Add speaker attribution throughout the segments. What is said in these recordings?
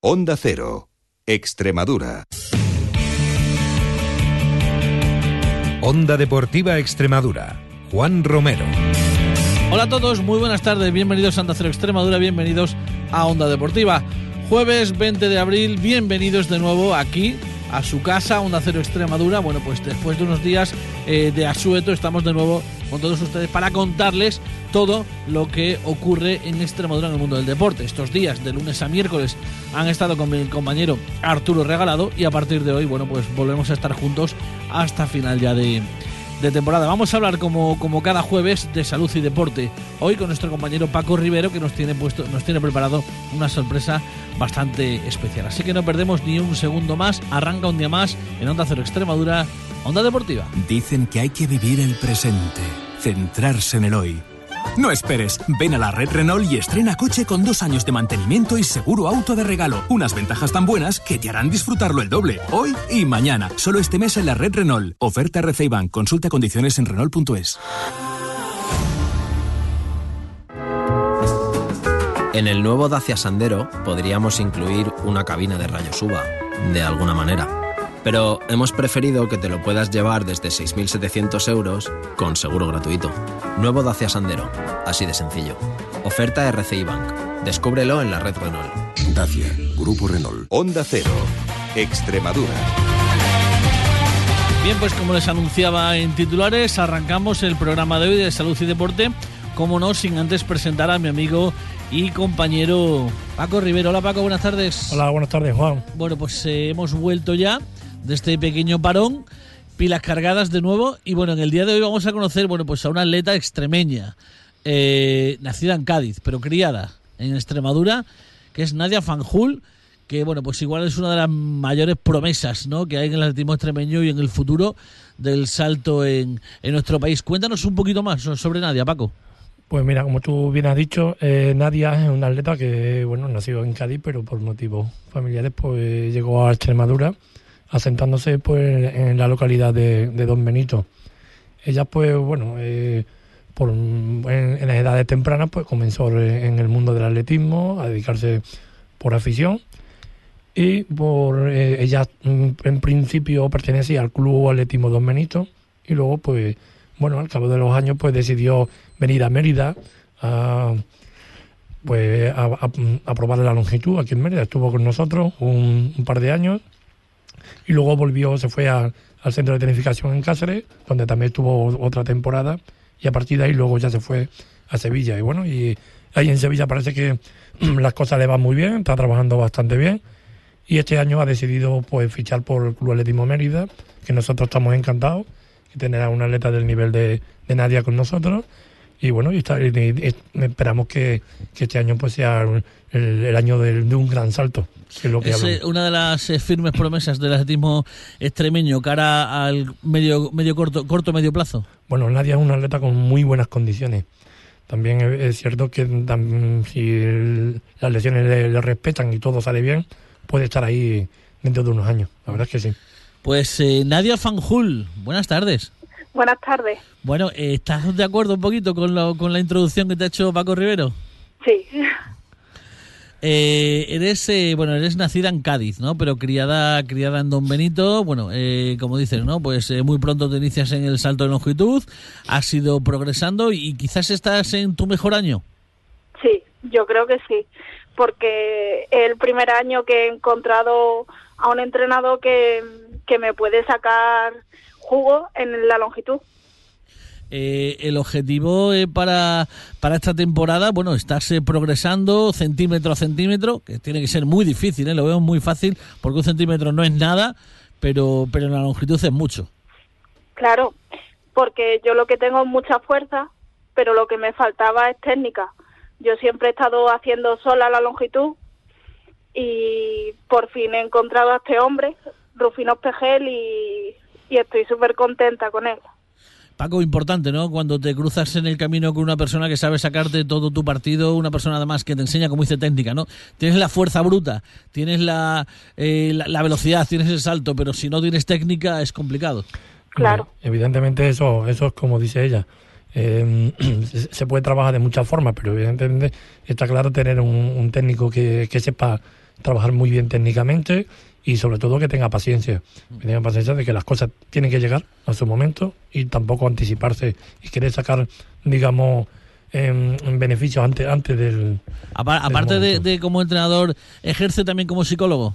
Speaker 1: Onda Cero, Extremadura.
Speaker 2: Onda Deportiva Extremadura. Juan Romero.
Speaker 3: Hola a todos, muy buenas tardes, bienvenidos a Onda Cero Extremadura, bienvenidos a Onda Deportiva. Jueves 20 de abril, bienvenidos de nuevo aquí a su casa, Onda Cero Extremadura. Bueno, pues después de unos días eh, de asueto estamos de nuevo con todos ustedes para contarles todo lo que ocurre en Extremadura en el mundo del deporte. Estos días, de lunes a miércoles, han estado con mi compañero Arturo Regalado y a partir de hoy, bueno, pues volvemos a estar juntos hasta final ya de, de temporada. Vamos a hablar como, como cada jueves de salud y deporte. Hoy con nuestro compañero Paco Rivero que nos tiene puesto, nos tiene preparado una sorpresa bastante especial. Así que no perdemos ni un segundo más. Arranca un día más en Onda Cero Extremadura, Onda Deportiva.
Speaker 4: Dicen que hay que vivir el presente, centrarse en el hoy. No esperes, ven a la red Renault y estrena coche con dos años de mantenimiento y seguro auto de regalo. Unas ventajas tan buenas que te harán disfrutarlo el doble, hoy y mañana. Solo este mes en la red Renault. Oferta RC Bank. Consulta condiciones en Renault.es.
Speaker 5: En el nuevo Dacia Sandero podríamos incluir una cabina de rayos UVA, de alguna manera. Pero hemos preferido que te lo puedas llevar desde 6.700 euros con seguro gratuito. Nuevo Dacia Sandero, así de sencillo. Oferta RCI Bank. Descúbrelo en la red Renault.
Speaker 1: Dacia, Grupo Renault. Onda Cero, Extremadura.
Speaker 3: Bien, pues como les anunciaba en titulares, arrancamos el programa de hoy de salud y deporte. Como no, sin antes presentar a mi amigo y compañero Paco Rivero. Hola Paco, buenas tardes.
Speaker 6: Hola, buenas tardes, Juan.
Speaker 3: Bueno, pues eh, hemos vuelto ya de este pequeño parón, pilas cargadas de nuevo. Y bueno, en el día de hoy vamos a conocer, bueno, pues a una atleta extremeña, eh, nacida en Cádiz, pero criada en Extremadura, que es Nadia Fanjul, que bueno, pues igual es una de las mayores promesas ¿no? que hay en el atletismo extremeño y en el futuro del salto en, en nuestro país. Cuéntanos un poquito más sobre Nadia, Paco.
Speaker 6: Pues mira, como tú bien has dicho, eh, Nadia es una atleta que, bueno, nació en Cádiz, pero por motivos familiares, pues llegó a Extremadura, asentándose pues en la localidad de, de Don Benito. Ella, pues, bueno, eh, por, en, las edades tempranas, pues comenzó en el mundo del atletismo, a dedicarse por afición. Y por eh, ella, en principio, pertenecía al Club Atletismo Don Benito, y luego, pues, bueno, al cabo de los años, pues decidió venir a Mérida a, pues, a, probar la longitud aquí en Mérida. Estuvo con nosotros un par de años y luego volvió, se fue al centro de tecnificación en Cáceres, donde también estuvo otra temporada y a partir de ahí luego ya se fue a Sevilla. Y bueno, y ahí en Sevilla parece que las cosas le van muy bien, está trabajando bastante bien y este año ha decidido pues fichar por el Club Atletismo Mérida, que nosotros estamos encantados de tener a una atleta del nivel de Nadia con nosotros y bueno, y, está, y, esperamos que, que, este año pues sea el, el año de, de, un gran salto. Que es lo que
Speaker 3: es eh, una de las eh, firmes promesas del atletismo extremeño cara al medio medio corto corto medio plazo.
Speaker 6: Bueno, Nadia es una atleta con muy buenas condiciones. También es, es cierto que tam, si el, las lesiones le, le, respetan y todo sale bien, puede estar ahí dentro de unos años. La verdad es que sí.
Speaker 3: Pues eh, Nadia Fanjul, buenas tardes.
Speaker 7: Buenas tardes.
Speaker 3: Bueno, eh, ¿estás de acuerdo un poquito con, lo, con la introducción que te ha hecho Paco Rivero?
Speaker 7: Sí.
Speaker 3: Eh, eres eh, bueno eres nacida en Cádiz no pero criada criada en Don Benito bueno eh, como dices no pues eh, muy pronto te inicias en el salto de longitud has ido progresando y quizás estás en tu mejor año
Speaker 7: sí yo creo que sí porque el primer año que he encontrado a un entrenador que, que me puede sacar jugo en la longitud
Speaker 3: eh, el objetivo eh, para, para esta temporada, bueno, estás eh, progresando centímetro a centímetro, que tiene que ser muy difícil, ¿eh? lo veo muy fácil, porque un centímetro no es nada, pero, pero en la longitud es mucho.
Speaker 7: Claro, porque yo lo que tengo es mucha fuerza, pero lo que me faltaba es técnica. Yo siempre he estado haciendo sola la longitud y por fin he encontrado a este hombre, Rufino Pejel, y, y estoy súper contenta con él.
Speaker 3: Paco, importante, ¿no? Cuando te cruzas en el camino con una persona que sabe sacarte todo tu partido, una persona además que te enseña, como dice técnica, ¿no? Tienes la fuerza bruta, tienes la, eh, la, la, velocidad, tienes el salto, pero si no tienes técnica es complicado.
Speaker 7: Claro.
Speaker 6: Evidentemente eso, eso es como dice ella. Eh, se puede trabajar de muchas formas, pero evidentemente está claro tener un, un técnico que, que sepa trabajar muy bien técnicamente y sobre todo que tenga paciencia, que tenga paciencia de que las cosas tienen que llegar a su momento y tampoco anticiparse y querer sacar, digamos, en, beneficios antes, antes del...
Speaker 3: aparte de, como entrenador, ¿ejerce también como psicólogo?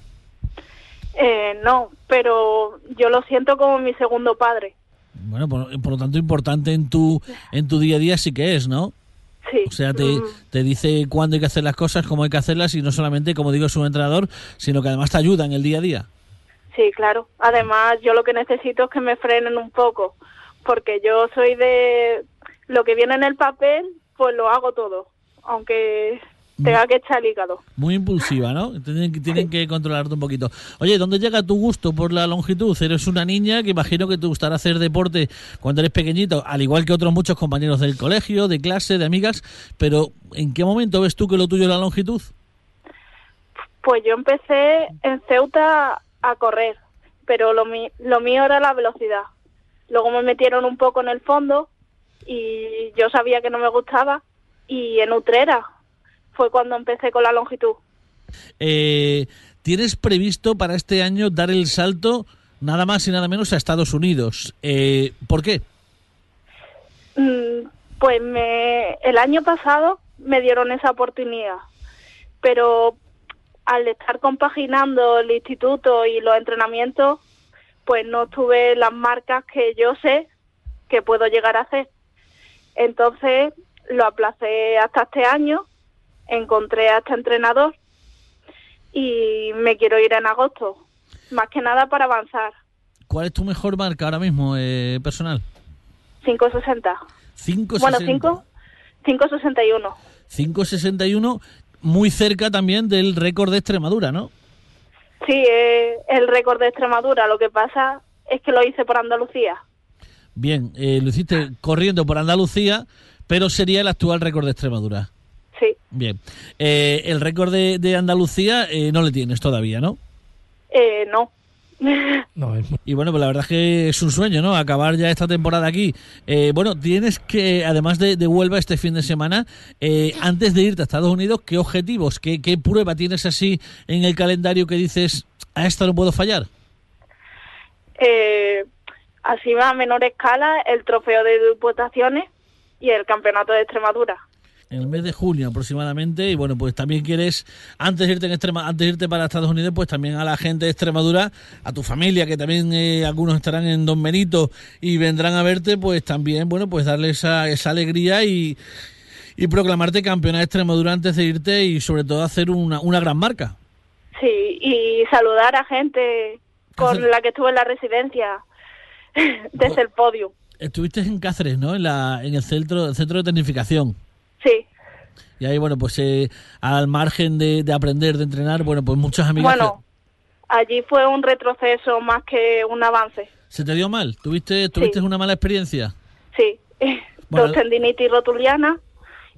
Speaker 7: Eh, no, pero yo lo siento como mi segundo padre.
Speaker 3: Bueno, por, lo tanto, importante en tu, en tu día a día sí que es, ¿no?
Speaker 7: Sí.
Speaker 3: O sea, te, mm. te dice cuándo hay que hacer las cosas, cómo hay que hacerlas y no solamente, como digo, es un entrenador, sino que además te ayuda en el día a día.
Speaker 7: Sí, claro. Además, yo lo que necesito es que me frenen un poco, porque yo soy de lo que viene en el papel, pues lo hago todo, aunque tenga que echar el hígado.
Speaker 3: Muy impulsiva, ¿no? Tienen, tienen que controlarte un poquito. Oye, ¿dónde llega tu gusto por la longitud? Eres una niña que imagino que te gustará hacer deporte cuando eres pequeñito, al igual que otros muchos compañeros del colegio, de clase, de amigas, pero ¿en qué momento ves tú que lo tuyo es la longitud?
Speaker 7: Pues yo empecé en Ceuta a correr, pero lo, lo mío era la velocidad. Luego me metieron un poco en el fondo y yo sabía que no me gustaba y en Utrera fue cuando empecé con la longitud.
Speaker 3: Eh, ¿Tienes previsto para este año dar el salto nada más y nada menos a Estados Unidos? Eh, ¿Por qué?
Speaker 7: Mm, pues me, el año pasado me dieron esa oportunidad, pero al estar compaginando el instituto y los entrenamientos, pues no tuve las marcas que yo sé que puedo llegar a hacer. Entonces lo aplacé hasta este año, encontré a este entrenador y me quiero ir en agosto, más que nada para avanzar.
Speaker 3: ¿Cuál es tu mejor marca ahora mismo, eh, personal?
Speaker 7: 560.
Speaker 3: 560.
Speaker 7: Bueno, 5, 561.
Speaker 3: 561, muy cerca también del récord de Extremadura, ¿no?
Speaker 7: Sí, eh, el récord de Extremadura. Lo que pasa es que lo hice por Andalucía.
Speaker 3: Bien, eh, lo hiciste corriendo por Andalucía, pero sería el actual récord de Extremadura.
Speaker 7: Sí.
Speaker 3: Bien. Eh, el récord de, Andalucía eh, no le tienes todavía, ¿no?
Speaker 7: Eh, no.
Speaker 3: Y bueno, pues la verdad es que es un sueño, ¿no? Acabar ya esta temporada aquí. bueno, tienes que, además de, de, Huelva este fin de semana, antes de irte a Estados Unidos, ¿qué objetivos, qué, qué prueba tienes así en el calendario que dices, a esta no puedo fallar?
Speaker 7: Eh, así a menor escala el trofeo de diputaciones y el campeonato de Extremadura.
Speaker 3: En el mes de junio aproximadamente, y bueno, pues también quieres, antes de irte, en Extrema, antes de irte para Estados Unidos, pues también a la gente de Extremadura, a tu familia, que también eh, algunos estarán en Don Benito y vendrán a verte, pues también, bueno, pues darle esa, esa alegría y, y proclamarte campeona de Extremadura antes de irte y sobre todo hacer una, una gran marca.
Speaker 7: Sí, y saludar a gente con la que estuve en la residencia desde el podio.
Speaker 3: Estuviste en Cáceres, ¿no? En, la, en el centro, el centro de tecnificación.
Speaker 7: Sí.
Speaker 3: Y ahí, bueno, pues eh, al margen de, aprender, de entrenar, bueno, pues muchas amigas...
Speaker 7: Bueno, allí fue un retroceso más que un avance.
Speaker 3: ¿Se te dio mal? ¿Tuviste, tuviste una mala experiencia?
Speaker 7: Sí, dos tendinitis rotuliana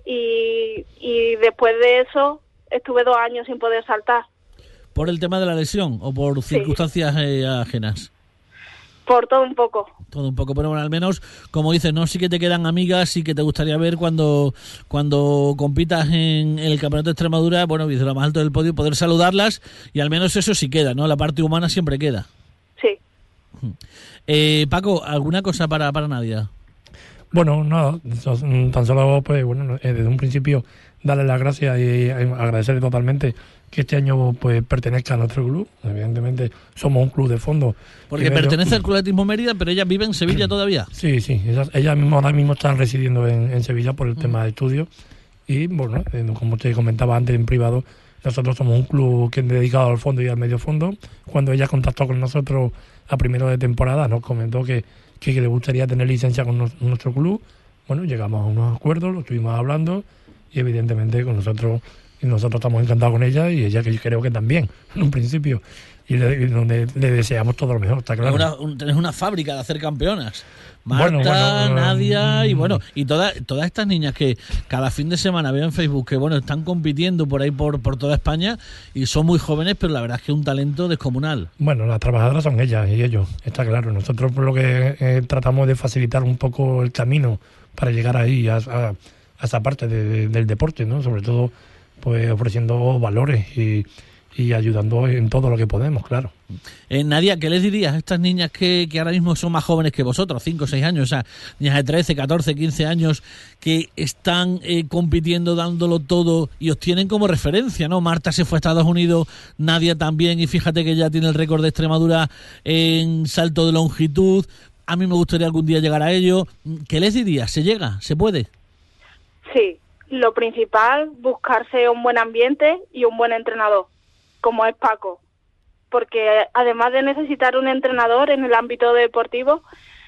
Speaker 7: y, y después de eso estuve dos años sin poder saltar.
Speaker 3: ¿Por el tema de la lesión o por circunstancias eh, ajenas?
Speaker 7: Por todo un poco.
Speaker 3: Todo un poco, pero bueno, al menos, como dices, ¿no? Sí que te quedan amigas y que te gustaría ver cuando, cuando compitas en el Campeonato de Extremadura, bueno, desde lo más alto del podio, poder saludarlas y al menos eso sí queda, ¿no? La parte humana siempre queda.
Speaker 7: Sí.
Speaker 3: Eh, Paco, ¿alguna cosa para, para Nadia?
Speaker 6: Bueno, no, tan solo, pues, bueno, eh, desde un principio darle las gracias y agradecerle totalmente que este año pues pertenezca a nuestro club. Evidentemente somos un club de fondo.
Speaker 3: Porque pertenece al Club Atletismo Mérida, pero ella vive en Sevilla todavía.
Speaker 6: Sí, sí, ella, ella mismo, ahora mismo está residiendo en, Sevilla por el mm. tema de estudio. Y bueno, eh, como te comentaba antes en privado, nosotros somos un club que es dedicado al fondo y al medio fondo. Cuando ella contactó con nosotros a primero de temporada, nos comentó que, que, le gustaría tener licencia con nuestro club. Bueno, llegamos a unos acuerdos, lo estuvimos hablando y evidentemente con nosotros y nosotros estamos encantados con ella y ella que yo creo que también en un principio y le, donde le deseamos todo lo mejor está claro
Speaker 3: una, tenés una fábrica de hacer campeonas Marta, Nadia y mm. bueno, y todas todas estas niñas que cada fin de semana veo en Facebook que bueno, están compitiendo por ahí por, por toda España y son muy jóvenes, pero la verdad es que un talento descomunal.
Speaker 6: Bueno, las trabajadoras son ellas y ellos, está claro. Nosotros por lo que eh, tratamos de facilitar un poco el camino para llegar ahí a, esa parte del deporte, ¿no? Sobre todo, pues ofreciendo valores y, y ayudando en todo lo que podemos, claro.
Speaker 3: Eh, Nadia, ¿qué les dirías a estas niñas que, que ahora mismo son más jóvenes que vosotros, 5 o 6 años, o sea, niñas de 13, 14, 15 años, que están eh, compitiendo, dándolo todo y os tienen como referencia, ¿no? Marta se fue a Estados Unidos, Nadia también, y fíjate que ya tiene el récord de Extremadura en salto de longitud. A mí me gustaría algún día llegar a ello. ¿Qué les dirías? ¿Se llega? ¿Se puede?
Speaker 7: Sí, lo principal, buscarse un buen ambiente y un buen entrenador, como es Paco. Porque además de necesitar un entrenador en el ámbito deportivo,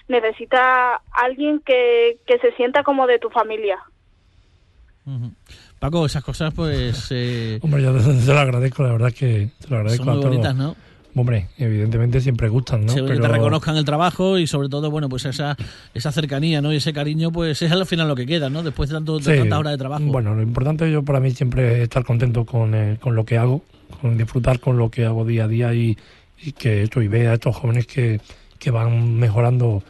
Speaker 7: necesita alguien que, que se sienta como de tu familia.
Speaker 3: Paco, esas cosas pues eh,
Speaker 6: Hombre, yo te lo agradezco, la verdad que te lo agradezco
Speaker 3: son muy
Speaker 6: a todos.
Speaker 3: bonitas, ¿no?
Speaker 6: Hombre, evidentemente siempre gustan, ¿no?
Speaker 3: Sí, que te reconozcan el trabajo y sobre todo, bueno, pues esa, esa cercanía, ¿no? Y ese cariño, pues es al final lo que queda, ¿no? Después de, tanto, de
Speaker 6: Sí.
Speaker 3: tantas horas de trabajo.
Speaker 6: Bueno, lo importante yo para mí siempre es estar contento con, eh, con lo que hago, con disfrutar con lo que hago día a día y, que esto y ver a estos jóvenes que, que van mejorando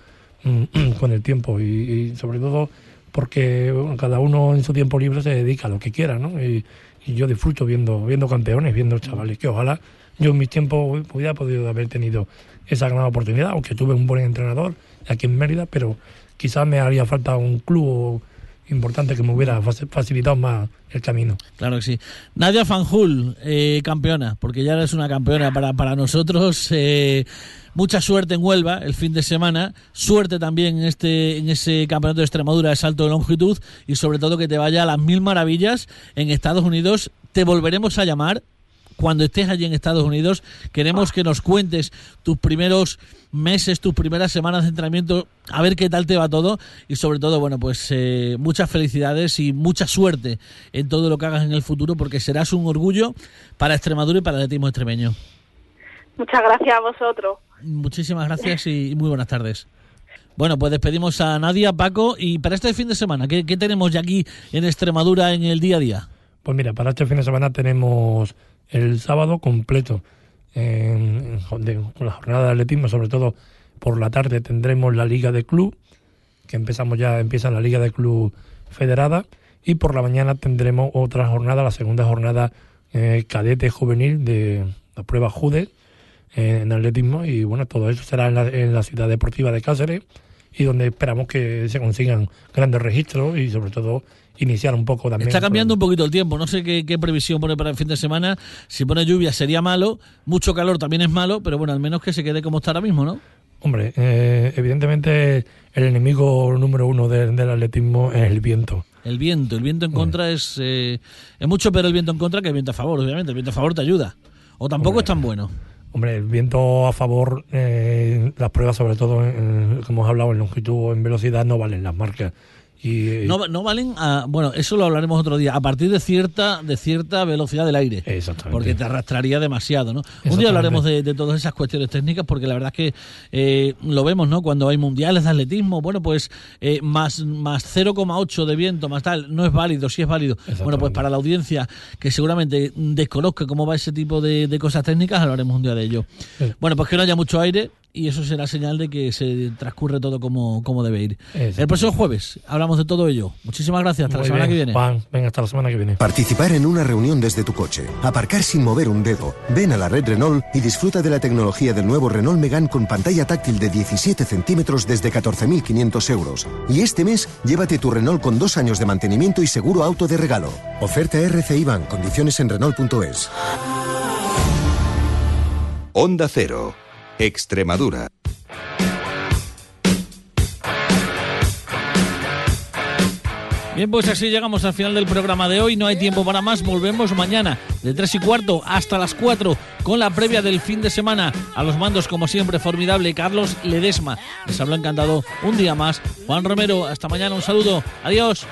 Speaker 6: mm, con el tiempo y, sobre todo porque cada uno en su tiempo libre se dedica a lo que quiera, ¿no? Y, yo disfruto viendo viendo campeones, viendo chavales que ojalá yo en mi tiempo hubiera podido haber tenido esa gran oportunidad, aunque tuve un buen entrenador aquí en Mérida, pero quizás me haría falta un club importante que me hubiera faci- facilitado más el camino.
Speaker 3: Claro que sí. Nadia Fanjul, eh, campeona, porque ya eres una campeona para, para nosotros. eh, mucha suerte en Huelva el fin de semana. Suerte también en, este, en ese campeonato de Extremadura de salto de longitud y sobre todo que te vaya a las mil maravillas en Estados Unidos. Te volveremos a llamar cuando estés allí en Estados Unidos. Queremos que nos cuentes tus primeros meses, tus primeras semanas de entrenamiento, a ver qué tal te va todo y sobre todo, bueno, pues eh, muchas felicidades y mucha suerte en todo lo que hagas en el futuro porque serás un orgullo para Extremadura y para el atletismo extremeño.
Speaker 7: Muchas gracias a vosotros.
Speaker 3: Muchísimas gracias y muy buenas tardes. Bueno, pues despedimos a Nadia, Paco, y para este fin de semana, ¿qué, qué tenemos ya aquí en Extremadura en el día a día?
Speaker 6: Pues mira, para este fin de semana tenemos el sábado completo. En, con la jornada de atletismo, sobre todo por la tarde tendremos la liga de club, que empezamos ya, empieza la liga de club federada, y por la mañana tendremos otra jornada, la segunda jornada eh, cadete juvenil de la prueba JUDE eh, en atletismo, y bueno, todo eso será en la, en la ciudad deportiva de Cáceres, y donde esperamos que se consigan grandes registros y sobre todo iniciar un poco también.
Speaker 3: Está cambiando un poquito el tiempo, no sé qué, qué previsión pone para el fin de semana. Si pone lluvia sería malo, mucho calor también es malo, pero bueno, al menos que se quede como está ahora mismo, ¿no?
Speaker 6: Hombre, eh, evidentemente el enemigo número uno de- del atletismo es el viento.
Speaker 3: El viento, el viento en contra es, eh, es mucho pero el viento en contra que el viento a favor, obviamente. El viento a favor te ayuda. O tampoco
Speaker 6: Hombre.
Speaker 3: es tan bueno.
Speaker 6: Hombre, el viento a favor, eh, las pruebas sobre todo, en- como hemos hablado, en longitud o en velocidad no valen las marcas. Y, eh,
Speaker 3: No, no valen, a- bueno, eso lo hablaremos otro día, a partir de cierta, de cierta velocidad del aire.
Speaker 6: Exactamente.
Speaker 3: Porque te arrastraría demasiado, ¿no? Un día hablaremos de, de todas esas cuestiones técnicas, porque la verdad es que eh, lo vemos, ¿no? Cuando hay mundiales de atletismo, bueno, pues eh, más, más 0,8 de viento, más tal, no es válido, sí es válido. Bueno, pues para la audiencia que seguramente desconozca cómo va ese tipo de, de cosas técnicas, hablaremos un día de ello.
Speaker 6: Sí.
Speaker 3: Bueno, pues que no haya mucho aire y eso será señal de que se transcurre todo como, como debe ir. El próximo jueves hablamos de todo ello. Muchísimas gracias. Hasta la semana
Speaker 6: bien,
Speaker 3: que viene.
Speaker 6: Juan, venga, hasta la semana que viene.
Speaker 1: Participar en una reunión desde tu coche. Aparcar sin mover un dedo. Ven a la red Renault y disfruta de la tecnología del nuevo Renault Megane con pantalla táctil de 17 centímetros desde 14.500 euros. Y este mes, llévate tu Renault con dos años de mantenimiento y seguro auto de regalo. Oferta RCI Bank. Condiciones en Renault.es.
Speaker 2: Onda Cero. Extremadura.
Speaker 3: Bien, pues así llegamos al final del programa de hoy. No hay tiempo para más. Volvemos mañana de 3 y cuarto hasta las 4 con la previa del fin de semana. A los mandos, como siempre, formidable Carlos Ledesma. Les habló encantado un día más. Juan Romero, hasta mañana. Un saludo. Adiós.